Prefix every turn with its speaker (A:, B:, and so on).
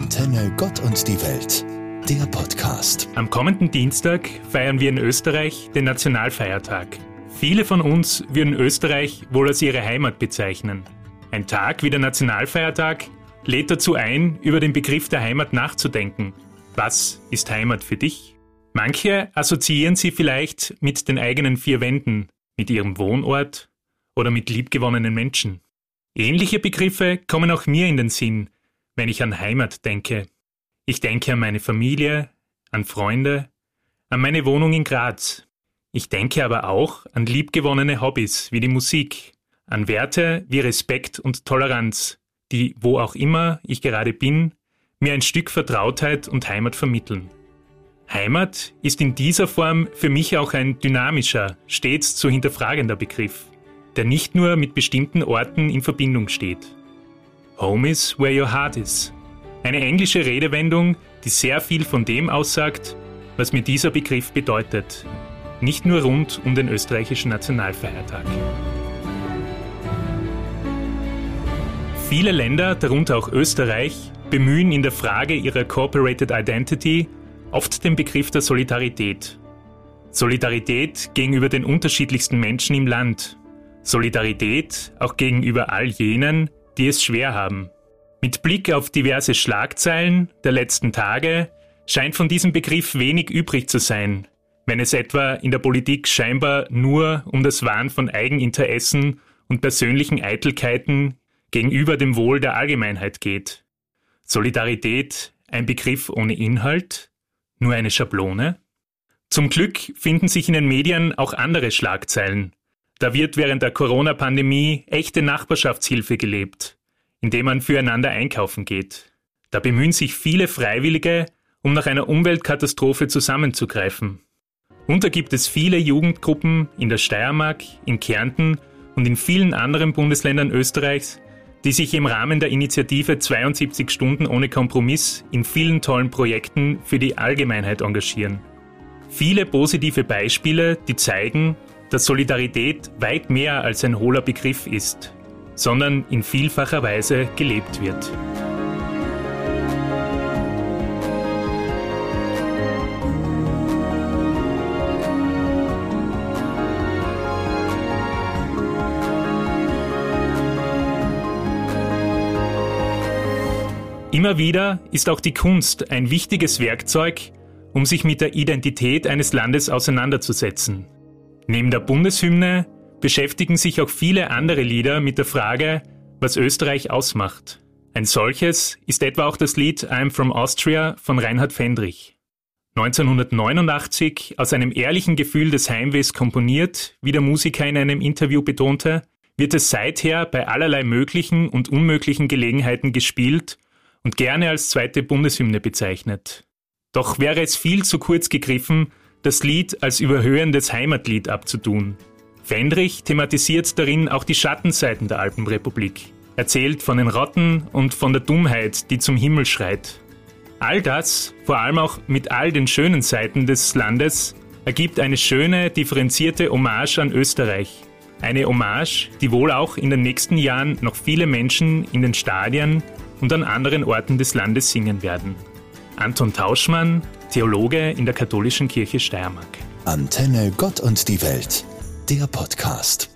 A: Antenne Gott und die Welt, der Podcast.
B: Am kommenden Dienstag feiern wir in Österreich den Nationalfeiertag. Viele von uns würden Österreich wohl als ihre Heimat bezeichnen. Ein Tag wie der Nationalfeiertag lädt dazu ein, über den Begriff der Heimat nachzudenken. Was ist Heimat für dich? Manche assoziieren sie vielleicht mit den eigenen vier Wänden, mit ihrem Wohnort oder mit liebgewonnenen Menschen. Ähnliche Begriffe kommen auch mir in den Sinn, wenn ich an Heimat denke. Ich denke an meine Familie, an Freunde, an meine Wohnung in Graz. Ich denke aber auch an liebgewonnene Hobbys wie die Musik, an Werte wie Respekt und Toleranz, die, wo auch immer ich gerade bin, mir ein Stück Vertrautheit und Heimat vermitteln. Heimat ist in dieser Form für mich auch ein dynamischer, stets zu hinterfragender Begriff, der nicht nur mit bestimmten Orten in Verbindung steht. Home is where your heart is. Eine englische Redewendung, die sehr viel von dem aussagt, was mir dieser Begriff bedeutet. Nicht nur rund um den österreichischen Nationalfeiertag. Viele Länder, darunter auch Österreich, bemühen in der Frage ihrer Corporated Identity oft den Begriff der Solidarität. Solidarität gegenüber den unterschiedlichsten Menschen im Land. Solidarität auch gegenüber all jenen, die es schwer haben. Mit Blick auf diverse Schlagzeilen der letzten Tage scheint von diesem Begriff wenig übrig zu sein, wenn es etwa in der Politik scheinbar nur um das Wahren von Eigeninteressen und persönlichen Eitelkeiten gegenüber dem Wohl der Allgemeinheit geht. Solidarität ein Begriff ohne Inhalt? Nur eine Schablone? Zum Glück finden sich in den Medien auch andere Schlagzeilen, da wird während der Corona-Pandemie echte Nachbarschaftshilfe gelebt, indem man füreinander einkaufen geht. Da bemühen sich viele Freiwillige, um nach einer Umweltkatastrophe zusammenzugreifen. Und da gibt es viele Jugendgruppen in der Steiermark, in Kärnten und in vielen anderen Bundesländern Österreichs, die sich im Rahmen der Initiative 72 Stunden ohne Kompromiss in vielen tollen Projekten für die Allgemeinheit engagieren. Viele positive Beispiele, die zeigen, dass Solidarität weit mehr als ein hohler Begriff ist, sondern in vielfacher Weise gelebt wird. Immer wieder ist auch die Kunst ein wichtiges Werkzeug, um sich mit der Identität eines Landes auseinanderzusetzen. Neben der Bundeshymne beschäftigen sich auch viele andere Lieder mit der Frage, was Österreich ausmacht. Ein solches ist etwa auch das Lied I'm from Austria von Reinhard Fendrich. 1989 aus einem ehrlichen Gefühl des Heimwehs komponiert, wie der Musiker in einem Interview betonte, wird es seither bei allerlei möglichen und unmöglichen Gelegenheiten gespielt und gerne als zweite Bundeshymne bezeichnet. Doch wäre es viel zu kurz gegriffen, das Lied als überhöhendes Heimatlied abzutun. Fendrich thematisiert darin auch die Schattenseiten der Alpenrepublik, erzählt von den Rotten und von der Dummheit, die zum Himmel schreit. All das, vor allem auch mit all den schönen Seiten des Landes, ergibt eine schöne, differenzierte Hommage an Österreich. Eine Hommage, die wohl auch in den nächsten Jahren noch viele Menschen in den Stadien und an anderen Orten des Landes singen werden. Anton Tauschmann, Theologe in der Katholischen Kirche Steiermark.
A: Antenne Gott und die Welt, der Podcast.